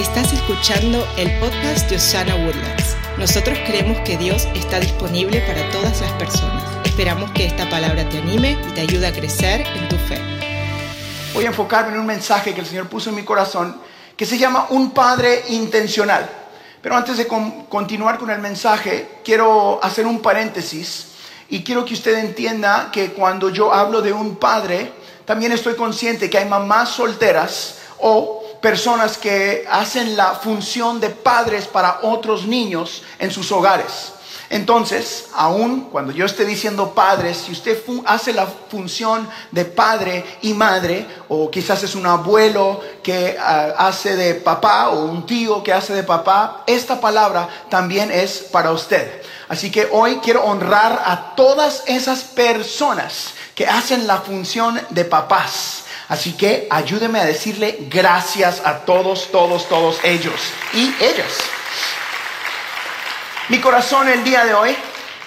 Estás escuchando el podcast de Osana Woodlands. Nosotros creemos que Dios está disponible para todas las personas. Esperamos que esta palabra te anime y te ayude a crecer en tu fe. Voy a enfocarme en un mensaje que el Señor puso en mi corazón que se llama Un Padre Intencional. Pero antes de continuar con el mensaje, quiero hacer un paréntesis y quiero que usted entienda que cuando yo hablo de un padre, también estoy consciente que hay mamás solteras o personas que hacen la función de padres para otros niños en sus hogares. Entonces, aún cuando yo esté diciendo padres, si usted hace la función de padre y madre, o quizás es un abuelo que ah, hace de papá, o un tío que hace de papá, esta palabra también es para usted. Así que hoy quiero honrar a todas esas personas que hacen la función de papás Así que ayúdeme a decirle gracias a todos, todos, todos ellos y ellas. Mi corazón el día de hoy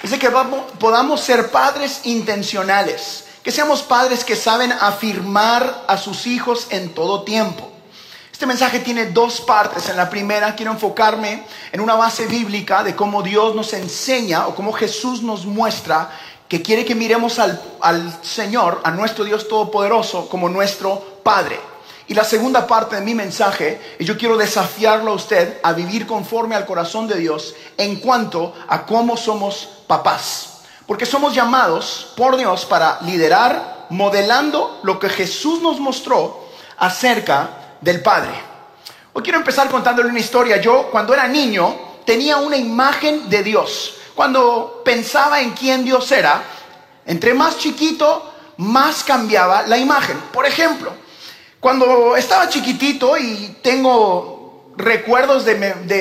es de que podamos ser padres intencionales, que seamos padres que saben afirmar a sus hijos en todo tiempo. Este mensaje tiene dos partes. En la primera quiero enfocarme en una base bíblica de cómo Dios nos enseña o cómo Jesús nos muestra que quiere que miremos al, Señor, a nuestro Dios Todopoderoso, como nuestro Padre. Y la segunda parte de mi mensaje yo quiero desafiarlo a usted a vivir conforme al corazón de Dios en cuanto a cómo somos papás. Porque somos llamados por Dios para liderar modelando lo que Jesús nos mostró acerca del Padre. Hoy quiero empezar contándole una historia. Yo cuando era niño tenía una imagen de Dios. Cuando pensaba en quién Dios era, entre más chiquito, más cambiaba la imagen. Por ejemplo, cuando estaba chiquitito y tengo recuerdos de,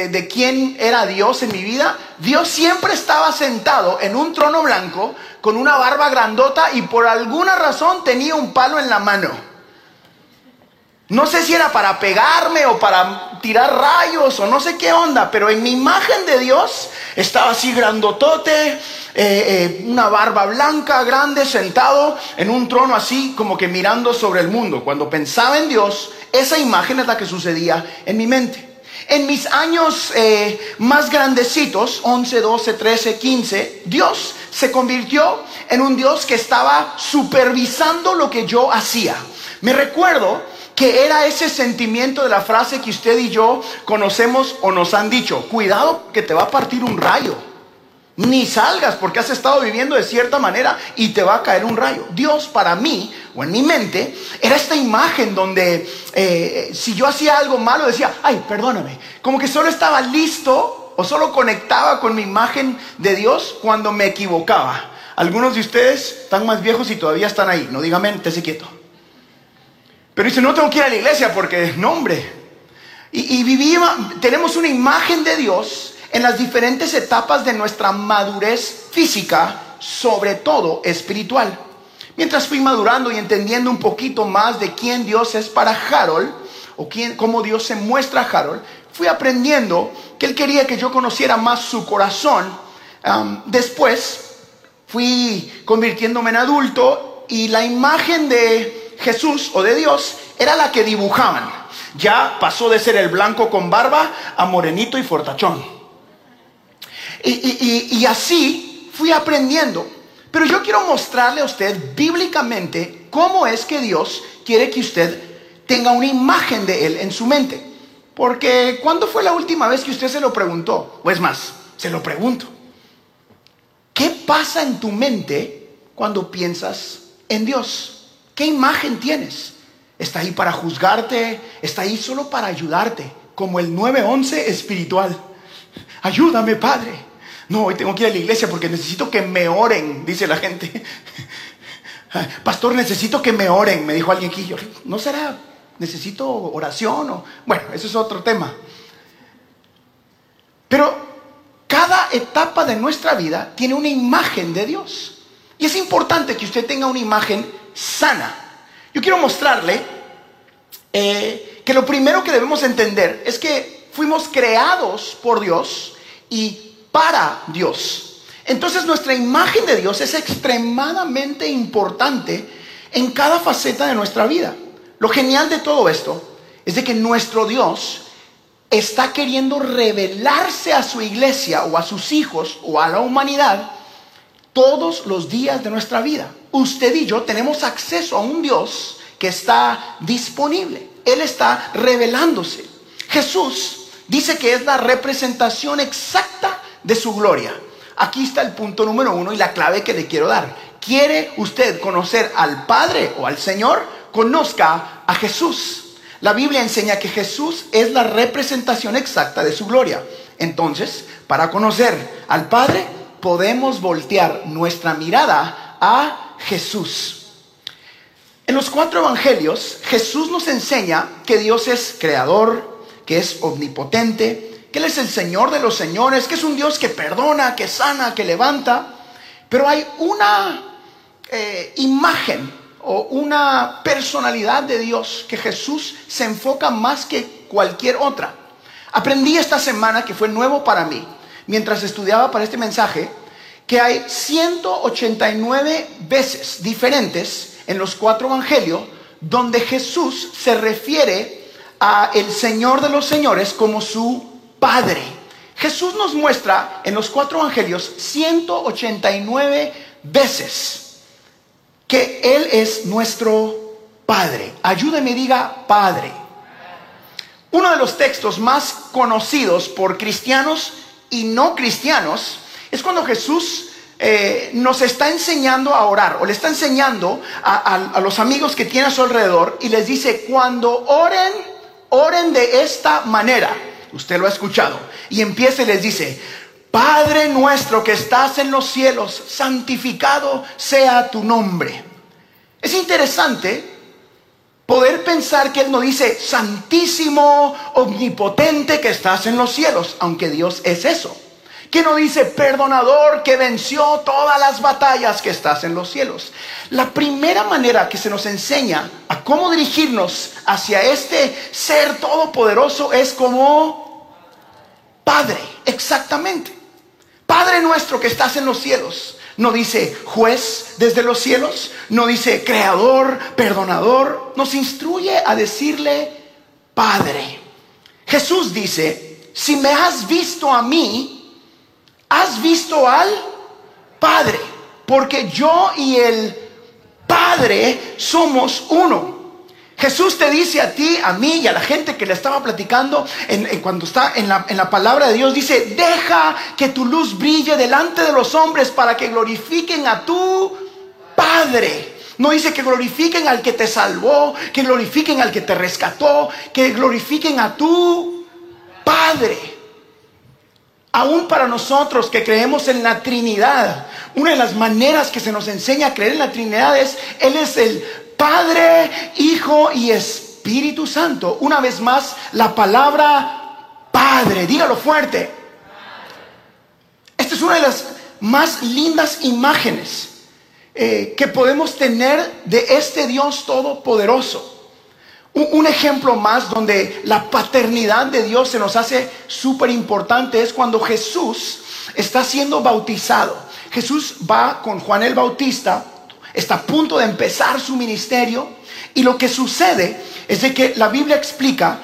de, quién era Dios en mi vida, Dios siempre estaba sentado en un trono blanco con una barba grandota y por alguna razón tenía un palo en la mano. No sé si era para pegarme o para tirar rayos o no sé qué onda, pero en mi imagen de Dios estaba así grandotote, eh, eh, una barba blanca, grande, sentado en un trono así como que mirando sobre el mundo. Cuando pensaba en Dios, esa imagen es la que sucedía en mi mente. En mis años eh, más grandecitos, 11, 12, 13, 15, Dios se convirtió en un Dios que estaba supervisando lo que yo hacía. Me recuerdo que era ese sentimiento de la frase que usted y yo conocemos o nos han dicho, cuidado que te va a partir un rayo. Ni salgas porque has estado viviendo de cierta manera y te va a caer un rayo. Dios para mí, o en mi mente, era esta imagen donde eh, si yo hacía algo malo decía, ay, perdóname. Como que solo estaba listo o solo conectaba con mi imagen de Dios cuando me equivocaba. Algunos de ustedes están más viejos y todavía están ahí. No dígame, esté quieto. Pero dice, no tengo que ir a la iglesia porque, no hombre. Y, y vivimos, tenemos una imagen de Dios en las diferentes etapas de nuestra madurez física, sobre todo espiritual. Mientras fui madurando y entendiendo un poquito más de quién Dios es para Harold, o quién, cómo Dios se muestra a Harold, fui aprendiendo que Él quería que yo conociera más su corazón. después fui convirtiéndome en adulto y la imagen de Jesús o de Dios era la que dibujaban. Ya pasó de ser el blanco con barba a morenito y fortachón. Y, así fui aprendiendo. Pero yo quiero mostrarle a usted bíblicamente cómo es que Dios quiere que usted tenga una imagen de Él en su mente. Porque ¿cuándo fue la última vez que usted se lo preguntó? O es más, se lo pregunto. ¿Qué pasa en tu mente cuando piensas en Dios? ¿Qué imagen tienes? ¿Está ahí para juzgarte? ¿Está ahí solo para ayudarte? Como el 911 espiritual. Ayúdame, Padre. No, hoy tengo que ir a la iglesia porque necesito que me oren, dice la gente. Pastor, necesito que me oren, me dijo alguien aquí. Yo, ¿No será? Necesito oración o... Bueno, eso es otro tema. Pero cada etapa de nuestra vida tiene una imagen de Dios. Y es importante que usted tenga una imagen sana. Yo quiero mostrarle eh, que lo primero que debemos entender es que fuimos creados por Dios y para Dios. Entonces nuestra imagen de Dios es extremadamente importante en cada faceta de nuestra vida. Lo genial de todo esto es de que nuestro Dios está queriendo revelarse a su iglesia o a sus hijos o a la humanidad todos los días de nuestra vida. Usted y yo tenemos acceso a un Dios que está disponible. Él está revelándose. Jesús dice que es la representación exacta de su gloria. Aquí está el punto número uno y la clave que le quiero dar. ¿Quiere usted conocer al Padre o al Señor? Conozca a Jesús. La Biblia enseña que Jesús es la representación exacta de su gloria. Entonces, para conocer al Padre, podemos voltear nuestra mirada a Jesús. En los cuatro evangelios, Jesús nos enseña que Dios es creador, que es omnipotente, que Él es el Señor de los señores, que es un Dios que perdona, que sana, que levanta. Pero hay una eh, imagen o una personalidad de Dios que Jesús se enfoca más que cualquier otra. Aprendí esta semana que fue nuevo para mí, mientras estudiaba para este mensaje, que hay 189 veces diferentes en los cuatro evangelios donde Jesús se refiere a el Señor de los señores como su Padre. Jesús nos muestra en los cuatro evangelios 189 veces que Él es nuestro Padre. Ayúdeme, diga Padre. Uno de los textos más conocidos por cristianos y no cristianos es cuando Jesús eh, nos está enseñando a orar o le está enseñando a, los amigos que tiene a su alrededor y les dice, cuando oren, oren de esta manera. Usted lo ha escuchado. Y empieza y les dice, Padre nuestro que estás en los cielos, santificado sea tu nombre. Es interesante poder pensar que Él no dice, santísimo, omnipotente que estás en los cielos, aunque Dios es eso. Que no dice, perdonador que venció todas las batallas que estás en los cielos. La primera manera que se nos enseña a cómo dirigirnos hacia este ser todopoderoso es como Padre, exactamente. Padre nuestro que estás en los cielos. No dice juez desde los cielos, no dice creador, perdonador. Nos instruye a decirle Padre. Jesús dice, si me has visto a mí, has visto al Padre, porque yo y el Padre somos uno. Jesús te dice a ti, a mí y a la gente que le estaba platicando en, cuando está en la, en la palabra de Dios, dice, deja que tu luz brille delante de los hombres para que glorifiquen a tu Padre. No dice que glorifiquen al que te salvó, que glorifiquen al que te rescató, que glorifiquen a tu Padre. Aún para nosotros que creemos en la Trinidad, una de las maneras que se nos enseña a creer en la Trinidad es, Él es el Padre, Hijo y Espíritu Santo. Una vez más, la palabra Padre, dígalo fuerte. Esta es una de las más lindas imágenes eh, que podemos tener de este Dios todopoderoso. Un, ejemplo más donde la paternidad de Dios se nos hace súper importante es cuando Jesús está siendo bautizado. Jesús va con Juan el Bautista está a punto de empezar su ministerio y lo que sucede es de que la Biblia explica,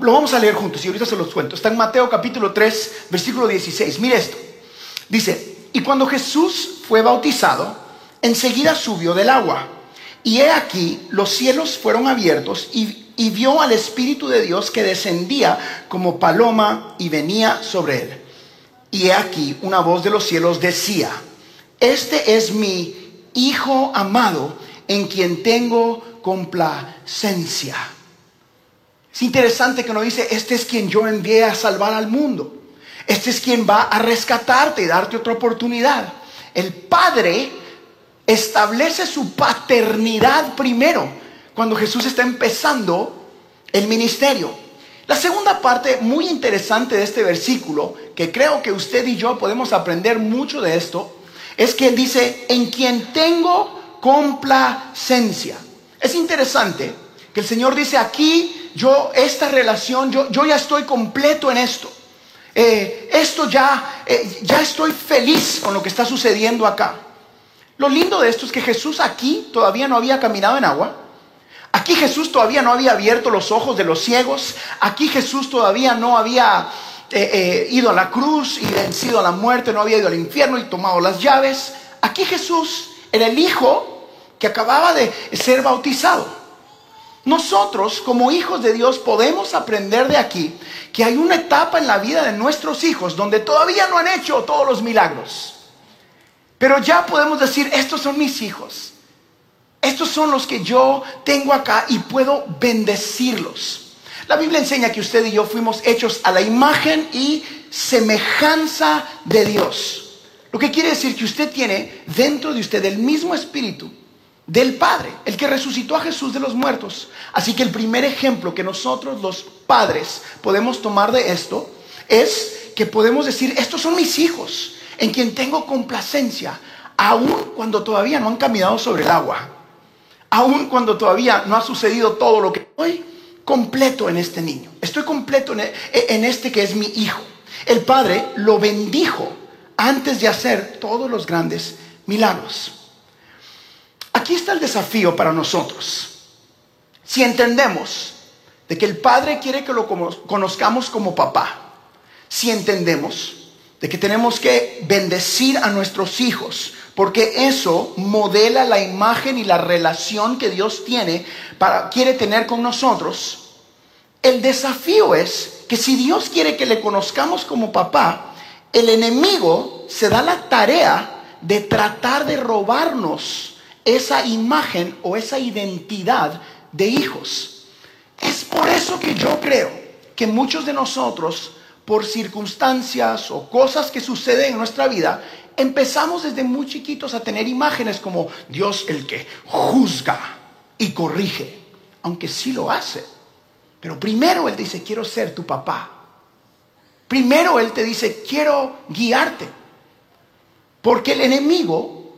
lo vamos a leer juntos y ahorita se los cuento, está en Mateo capítulo 3, versículo 16, mire esto, dice, y cuando Jesús fue bautizado, enseguida subió del agua, y he aquí, los cielos fueron abiertos y, y vio al Espíritu de Dios que descendía como paloma y venía sobre él. Y he aquí, una voz de los cielos decía, este es mi Hijo amado en quien tengo complacencia. Es interesante que nos dice, este es quien yo envié a salvar al mundo. Este es quien va a rescatarte y darte otra oportunidad. El Padre establece su paternidad primero cuando Jesús está empezando el ministerio. La segunda parte muy interesante de este versículo, que creo que usted y yo podemos aprender mucho de esto, es que dice, en quien tengo complacencia. Es interesante que el Señor dice aquí, yo, esta relación, yo, yo ya estoy completo en esto. Eh, esto ya, eh, ya estoy feliz con lo que está sucediendo acá. Lo lindo de esto es que Jesús aquí todavía no había caminado en agua. Aquí Jesús todavía no había abierto los ojos de los ciegos. Aquí Jesús todavía no había eh, eh, ido a la cruz y vencido a la muerte, no había ido al infierno y tomado las llaves. Aquí Jesús era el Hijo que acababa de ser bautizado. Nosotros como hijos de Dios podemos aprender de aquí que hay una etapa en la vida de nuestros hijos donde todavía no han hecho todos los milagros. Pero ya podemos decir, estos son mis hijos. Estos son los que yo tengo acá y puedo bendecirlos. La Biblia enseña que usted y yo fuimos hechos a la imagen y semejanza de Dios. Lo que quiere decir que usted tiene dentro de usted el mismo espíritu del Padre, el que resucitó a Jesús de los muertos. Así que el primer ejemplo que nosotros los padres podemos tomar de esto es que podemos decir, estos son mis hijos, en quien tengo complacencia, aun cuando todavía no han caminado sobre el agua, aun cuando todavía no ha sucedido todo lo que estoy completo en este niño, estoy completo en e, este que es mi hijo. El Padre lo bendijo antes de hacer todos los grandes milagros. Aquí está el desafío para nosotros. Si entendemos de que el Padre quiere que lo conozcamos como papá, si entendemos de que tenemos que bendecir a nuestros hijos, porque eso modela la imagen y la relación que Dios tiene para quiere tener con nosotros. El desafío es que si Dios quiere que le conozcamos como papá, el enemigo se da la tarea de tratar de robarnos esa imagen o esa identidad de hijos. Es por eso que yo creo que muchos de nosotros, por circunstancias o cosas que suceden en nuestra vida, empezamos desde muy chiquitos a tener imágenes como Dios el que juzga y corrige, aunque sí lo hace. Pero primero Él dice, quiero ser tu papá. Primero Él te dice, quiero guiarte. Porque el enemigo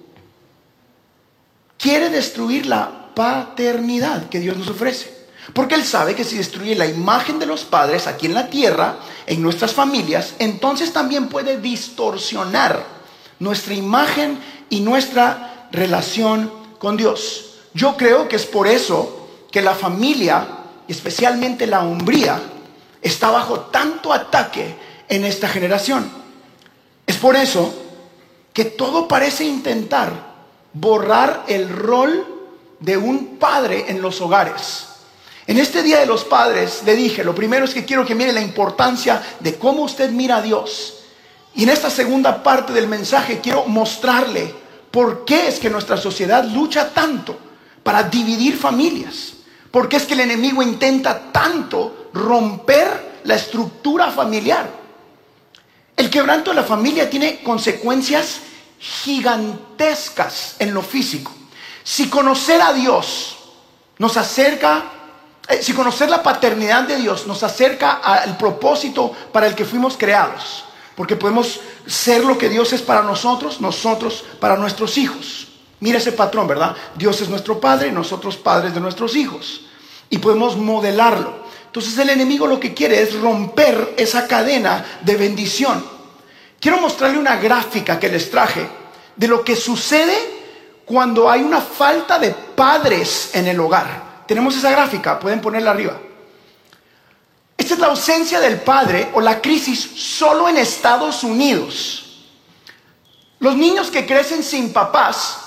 quiere destruir la paternidad que Dios nos ofrece. Porque Él sabe que si destruye la imagen de los padres aquí en la tierra, en nuestras familias, entonces también puede distorsionar nuestra imagen y nuestra relación con Dios. Yo creo que es por eso que la familia, especialmente la hombría, está bajo tanto ataque en esta generación. Es por eso que todo parece intentar borrar el rol de un padre en los hogares. En este Día de los Padres le dije, lo primero es que quiero que mire la importancia de cómo usted mira a Dios. Y en esta segunda parte del mensaje quiero mostrarle por qué es que nuestra sociedad lucha tanto para dividir familias. ¿Por qué es que el enemigo intenta tanto romper la estructura familiar? El quebranto de la familia tiene consecuencias gigantescas en lo físico. Si conocer a Dios nos acerca, si conocer la paternidad de Dios nos acerca al propósito para el que fuimos creados, porque podemos ser lo que Dios es para nosotros, nosotros para nuestros hijos. Mira ese patrón, ¿verdad? Dios es nuestro Padre nosotros padres de nuestros hijos. Y podemos modelarlo. Entonces el enemigo lo que quiere es romper esa cadena de bendición. Quiero mostrarle una gráfica que les traje de lo que sucede cuando hay una falta de padres en el hogar. Tenemos esa gráfica, pueden ponerla arriba. Esta es la ausencia del padre o la crisis solo en Estados Unidos. Los niños que crecen sin papás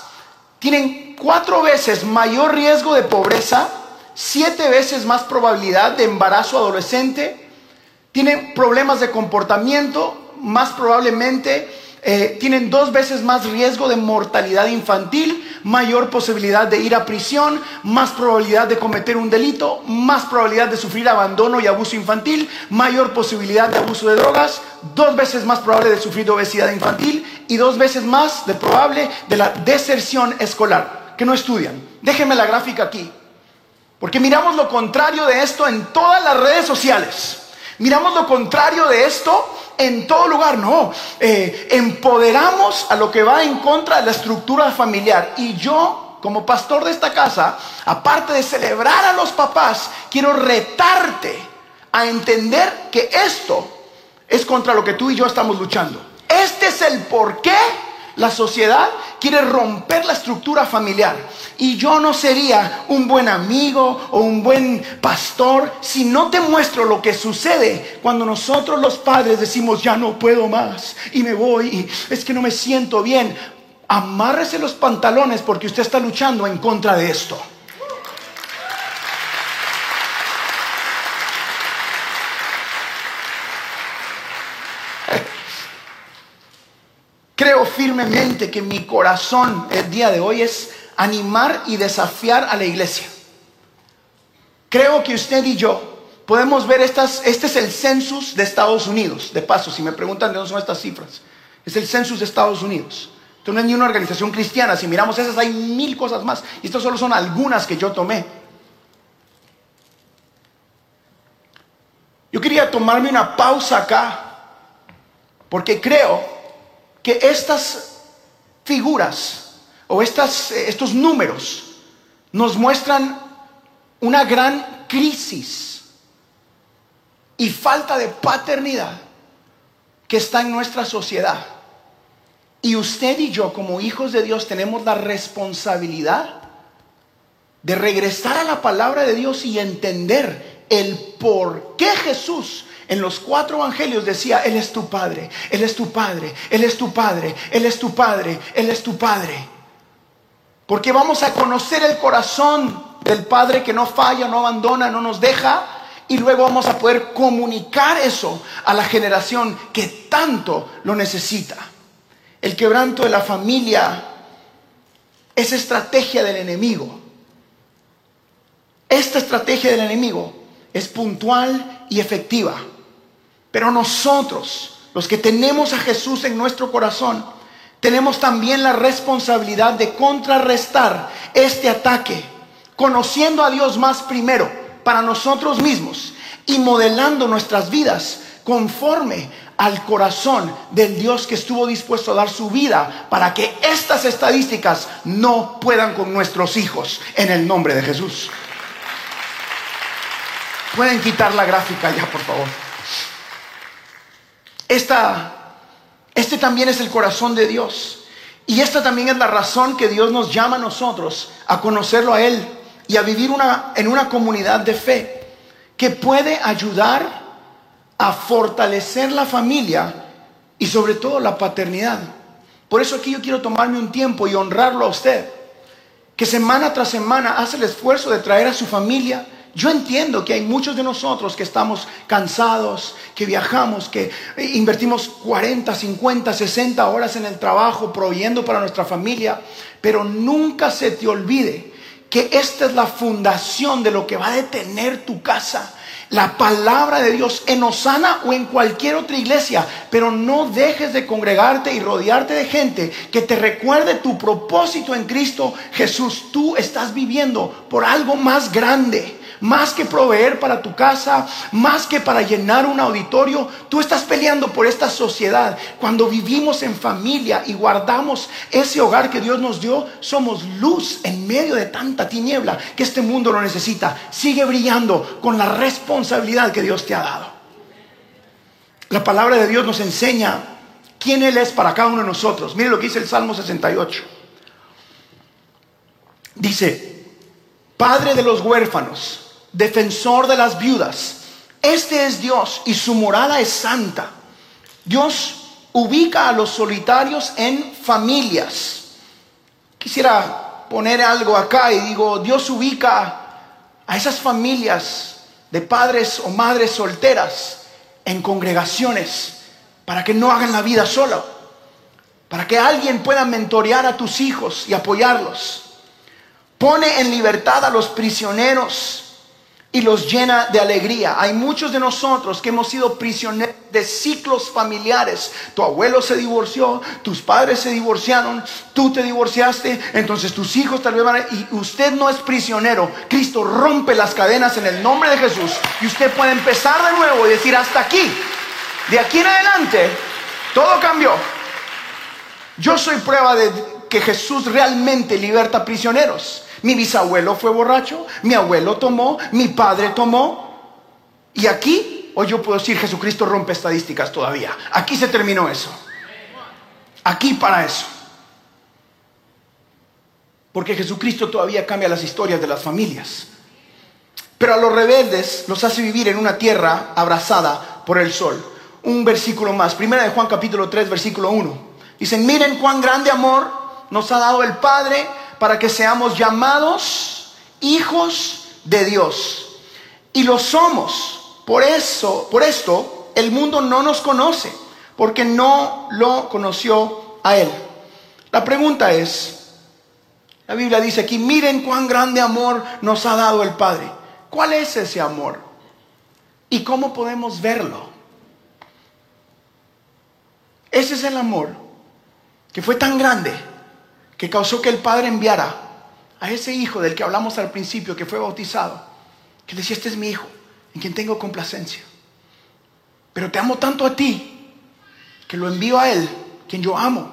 tienen cuatro veces mayor riesgo de pobreza, siete veces más probabilidad de embarazo adolescente, tienen problemas de comportamiento, más probablemente eh, tienen dos veces más riesgo de mortalidad infantil, mayor posibilidad de ir a prisión, más probabilidad de cometer un delito, más probabilidad de sufrir abandono y abuso infantil, mayor posibilidad de abuso de drogas, dos veces más probable de sufrir obesidad infantil y dos veces más de probable de la deserción escolar, que no estudian. Déjenme la gráfica aquí, porque miramos lo contrario de esto en todas las redes sociales. Miramos lo contrario de esto en todo lugar, no. Eh, empoderamos a lo que va en contra de la estructura familiar. Y yo, como pastor de esta casa, aparte de celebrar a los papás, quiero retarte a entender que esto es contra lo que tú y yo estamos luchando. Este es el por qué La sociedad quiere romper la estructura familiar. Y yo no sería un buen amigo o un buen pastor si no te muestro lo que sucede cuando nosotros los padres decimos ya no puedo más y me voy y es que no me siento bien. Amárrese los pantalones porque usted está luchando en contra de esto. Creo firmemente que mi corazón el día de hoy es animar y desafiar a la iglesia. Creo que usted y yo podemos ver estas, este es el census de Estados Unidos. De paso, si me preguntan de dónde son estas cifras, es el census de Estados Unidos. Esto no es ni una organización cristiana. Si miramos esas, hay mil cosas más. Y estas solo son algunas que yo tomé. Yo quería tomarme una pausa acá, porque creo que estas figuras o estas, eh, estos números nos muestran una gran crisis y falta de paternidad que está en nuestra sociedad. Y usted y yo como hijos de Dios tenemos la responsabilidad de regresar a la palabra de Dios y entender el por qué Jesús en los cuatro evangelios decía, Él es tu Padre, Él es tu Padre, Él es tu Padre, Él es tu Padre, Él es tu Padre. Porque vamos a conocer el corazón del Padre que no falla, no abandona, no nos deja. Y luego vamos a poder comunicar eso a la generación que tanto lo necesita. El quebranto de la familia es estrategia del enemigo. Esta estrategia del enemigo es puntual y efectiva. Pero nosotros, los que tenemos a Jesús en nuestro corazón, tenemos también la responsabilidad de contrarrestar este ataque, conociendo a Dios más primero para nosotros mismos y modelando nuestras vidas conforme al corazón del Dios que estuvo dispuesto a dar su vida para que estas estadísticas no puedan con nuestros hijos en el nombre de Jesús. Pueden quitar la gráfica ya, por favor. Esta, este también es el corazón de Dios. Y esta también es la razón que Dios nos llama a nosotros a conocerlo a Él y a vivir una, en una comunidad de fe que puede ayudar a fortalecer la familia y sobre todo la paternidad. Por eso aquí yo quiero tomarme un tiempo y honrarlo a usted, que semana tras semana hace el esfuerzo de traer a su familia, yo entiendo que hay muchos de nosotros que estamos cansados, que viajamos, que invertimos 40, 50, 60 horas en el trabajo proveyendo para nuestra familia, pero nunca se te olvide que esta es la fundación de lo que va a detener tu casa. La palabra de Dios en Osana o en cualquier otra iglesia, pero no dejes de congregarte y rodearte de gente que te recuerde tu propósito en Cristo Jesús. Tú estás viviendo por algo más grande más que proveer para tu casa, más que para llenar un auditorio, tú estás peleando por esta sociedad. Cuando vivimos en familia y guardamos ese hogar que Dios nos dio, somos luz en medio de tanta tiniebla que este mundo lo necesita. Sigue brillando con la responsabilidad que Dios te ha dado. La palabra de Dios nos enseña quién Él es para cada uno de nosotros. Mire lo que dice el Salmo 68. Dice, Padre de los huérfanos defensor de las viudas. Este es Dios y su morada es santa. Dios ubica a los solitarios en familias. Quisiera poner algo acá y digo, Dios ubica a esas familias de padres o madres solteras en congregaciones para que no hagan la vida solo, para que alguien pueda mentorear a tus hijos y apoyarlos. Pone en libertad a los prisioneros y los llena de alegría. Hay muchos de nosotros que hemos sido prisioneros de ciclos familiares. Tu abuelo se divorció, tus padres se divorciaron, tú te divorciaste, entonces tus hijos tal vez van a... Y usted no es prisionero. Cristo rompe las cadenas en el nombre de Jesús y usted puede empezar de nuevo y decir hasta aquí. De aquí en adelante, todo cambió. Yo soy prueba de que Jesús realmente liberta prisioneros. Mi bisabuelo fue borracho, mi abuelo tomó, mi padre tomó. Y aquí, hoy yo puedo decir, Jesucristo rompe estadísticas todavía. Aquí se terminó eso. Aquí para eso. porque Jesucristo todavía cambia las historias de las familias. Pero a los rebeldes los hace vivir en una tierra abrazada por el sol. Un versículo más, primera de Juan capítulo 3, versículo 1. Dicen, miren cuán grande amor nos ha dado el Padre para que seamos llamados hijos de Dios. Y lo somos. Por eso, por esto, el mundo no nos conoce, porque no lo conoció a Él. La pregunta es, la Biblia dice aquí, miren cuán grande amor nos ha dado el Padre. ¿Cuál es ese amor? ¿Y cómo podemos verlo? Ese es el amor que fue tan grande que causó que el Padre enviara a ese hijo del que hablamos al principio, que fue bautizado, que decía, este es mi hijo, en quien tengo complacencia. Pero te amo tanto a ti, que lo envío a él, quien yo amo,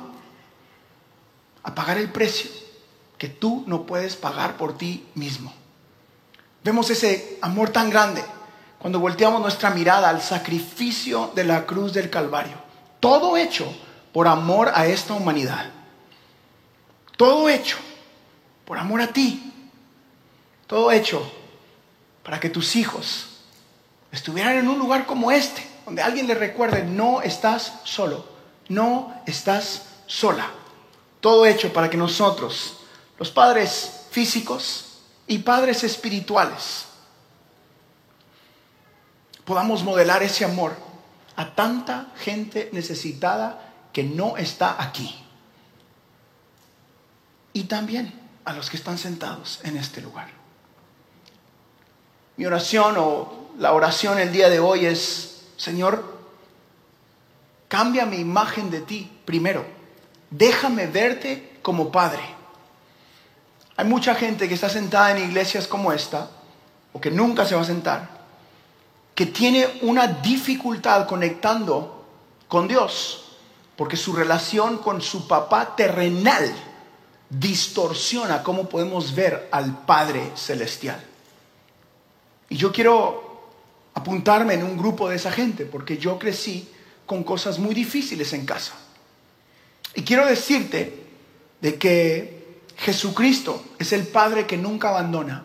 a pagar el precio que tú no puedes pagar por ti mismo. Vemos ese amor tan grande cuando volteamos nuestra mirada al sacrificio de la cruz del Calvario. Todo hecho por amor a esta humanidad. Todo hecho por amor a ti. Todo hecho para que tus hijos estuvieran en un lugar como este, donde alguien le recuerde, no estás solo, no estás sola. Todo hecho para que nosotros los padres físicos y padres espirituales, podamos modelar ese amor a tanta gente necesitada que no está aquí. Y también a los que están sentados en este lugar. Mi oración o la oración el día de hoy es, Señor, cambia mi imagen de ti primero. Déjame verte como Padre. Hay mucha gente que está sentada en iglesias como esta, o que nunca se va a sentar, que tiene una dificultad conectando con Dios, porque su relación con su papá terrenal distorsiona cómo podemos ver al Padre Celestial. Y yo quiero apuntarme en un grupo de esa gente, porque yo crecí con cosas muy difíciles en casa. Y quiero decirte de que Jesucristo es el Padre que nunca abandona.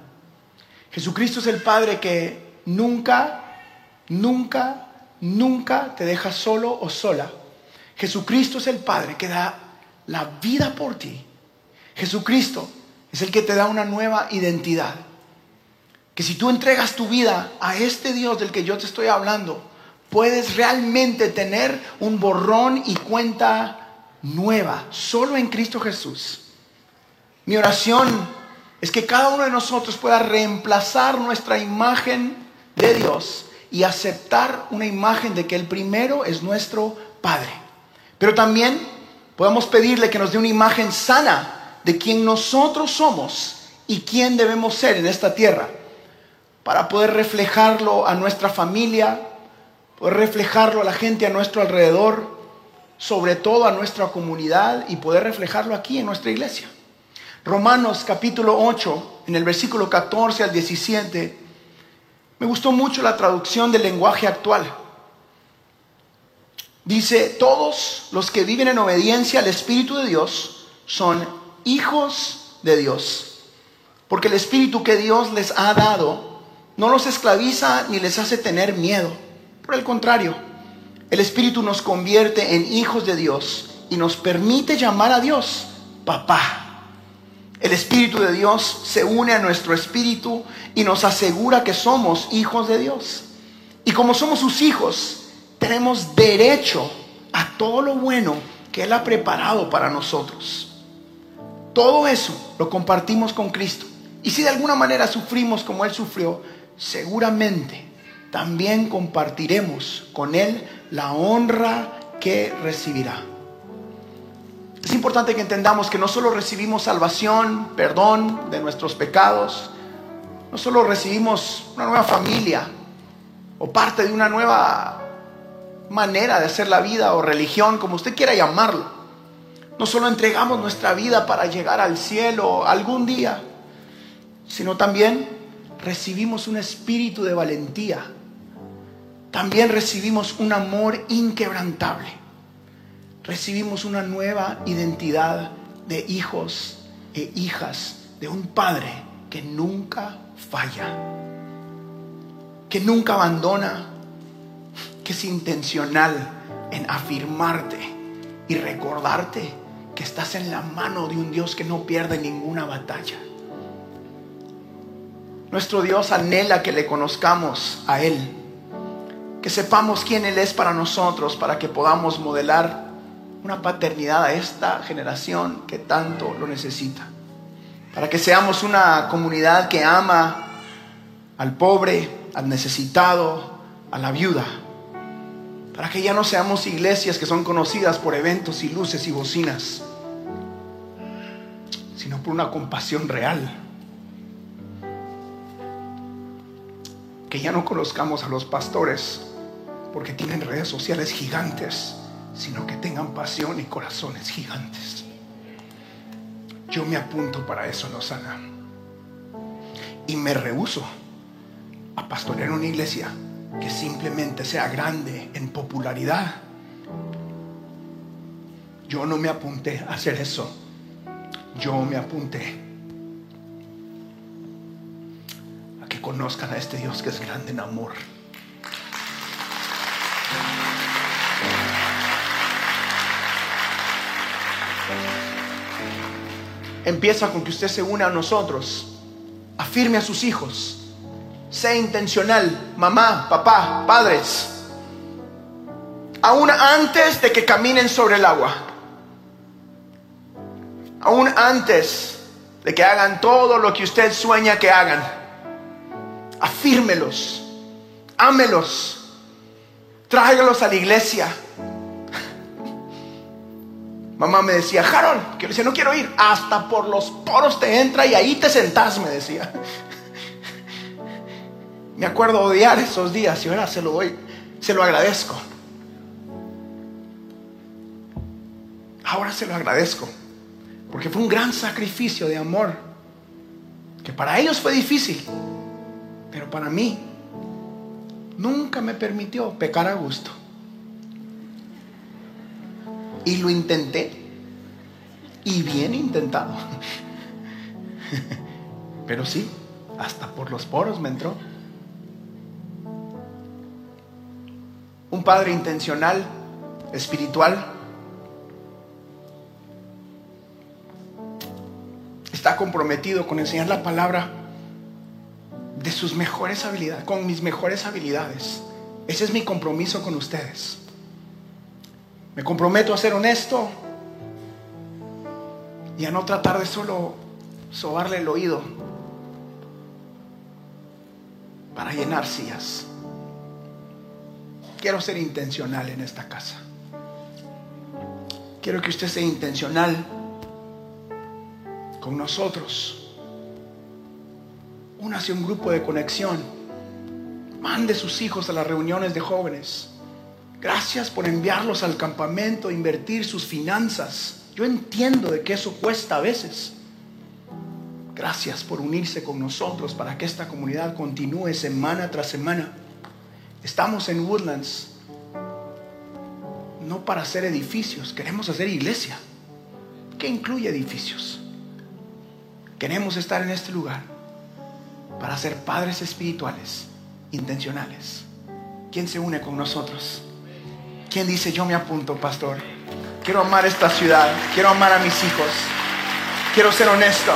Jesucristo es el Padre que nunca, nunca, nunca te deja solo o sola. Jesucristo es el Padre que da la vida por ti. Jesucristo es el que te da una nueva identidad. Que si tú entregas tu vida a este Dios del que yo te estoy hablando, puedes realmente tener un borrón y cuenta nueva, solo en Cristo Jesús. Mi oración es que cada uno de nosotros pueda reemplazar nuestra imagen de Dios y aceptar una imagen de que el primero es nuestro Padre. Pero también podemos pedirle que nos dé una imagen sana de quien nosotros somos y quién debemos ser en esta tierra, para poder reflejarlo a nuestra familia, poder reflejarlo a la gente a nuestro alrededor, sobre todo a nuestra comunidad y poder reflejarlo aquí en nuestra iglesia. Romanos capítulo 8, en el versículo 14 al 17, me gustó mucho la traducción del lenguaje actual. Dice, todos los que viven en obediencia al Espíritu de Dios son hijos de Dios. Porque el Espíritu que Dios les ha dado no los esclaviza ni les hace tener miedo. Por el contrario, el Espíritu nos convierte en hijos de Dios y nos permite llamar a Dios papá. El Espíritu de Dios se une a nuestro espíritu y nos asegura que somos hijos de Dios. Y como somos sus hijos, tenemos derecho a todo lo bueno que Él ha preparado para nosotros. Todo eso lo compartimos con Cristo. Y si de alguna manera sufrimos como Él sufrió, seguramente también compartiremos con Él la honra que recibirá. Es importante que entendamos que no solo recibimos salvación, perdón de nuestros pecados, no solo recibimos una nueva familia o parte de una nueva manera de hacer la vida o religión, como usted quiera llamarlo. No solo entregamos nuestra vida para llegar al cielo algún día, sino también recibimos un espíritu de valentía. También recibimos un amor inquebrantable recibimos una nueva identidad de hijos e hijas de un Padre que nunca falla, que nunca abandona, que es intencional en afirmarte y recordarte que estás en la mano de un Dios que no pierde ninguna batalla. Nuestro Dios anhela que le conozcamos a Él, que sepamos quién Él es para nosotros, para que podamos modelar una paternidad a esta generación que tanto lo necesita. Para que seamos una comunidad que ama al pobre, al necesitado, a la viuda. Para que ya no seamos iglesias que son conocidas por eventos y luces y bocinas, sino por una compasión real. Que ya no conozcamos a los pastores porque tienen redes sociales gigantes sino que tengan pasión y corazones gigantes. Yo me apunto para eso, Lozana. Y me rehuso a pastorear una iglesia que simplemente sea grande en popularidad. Yo no me apunté a hacer eso. Yo me apunté a que conozcan a este Dios que es grande en amor. empieza con que usted se una a nosotros, afirme a sus hijos, sea intencional, mamá, papá, padres, aún antes de que caminen sobre el agua, aún antes de que hagan todo lo que usted sueña que hagan, afírmelos, ámelos, tráigalos a la iglesia Mamá me decía, Harold, que le decía, no quiero ir. Hasta por los poros te entra y ahí te sentás, me decía. Me acuerdo odiar esos días y ahora se lo doy, se lo agradezco. Ahora se lo agradezco. Porque fue un gran sacrificio de amor. Que para ellos fue difícil. Pero para mí nunca me permitió pecar a gusto. Y lo intenté. Y bien intentado. Pero sí, hasta por los poros me entró. Un padre intencional, espiritual, está comprometido con enseñar la palabra de sus mejores habilidades, con mis mejores habilidades. Ese es mi compromiso con ustedes. Me comprometo a ser honesto y a no tratar de solo sobarle el oído para llenar sillas. Quiero ser intencional en esta casa. Quiero que usted sea intencional con nosotros. Únase un grupo de conexión. Mande sus hijos a las reuniones de jóvenes. Gracias por enviarlos al campamento, invertir sus finanzas. Yo entiendo de que eso cuesta a veces. Gracias por unirse con nosotros para que esta comunidad continúe semana tras semana. Estamos en Woodlands no para hacer edificios, queremos hacer iglesia. ¿Qué incluye edificios? Queremos estar en este lugar para ser padres espirituales, intencionales. ¿Quién se une con nosotros? ¿Quién dice, yo me apunto, pastor? Quiero amar esta ciudad, quiero amar a mis hijos, quiero ser honesto.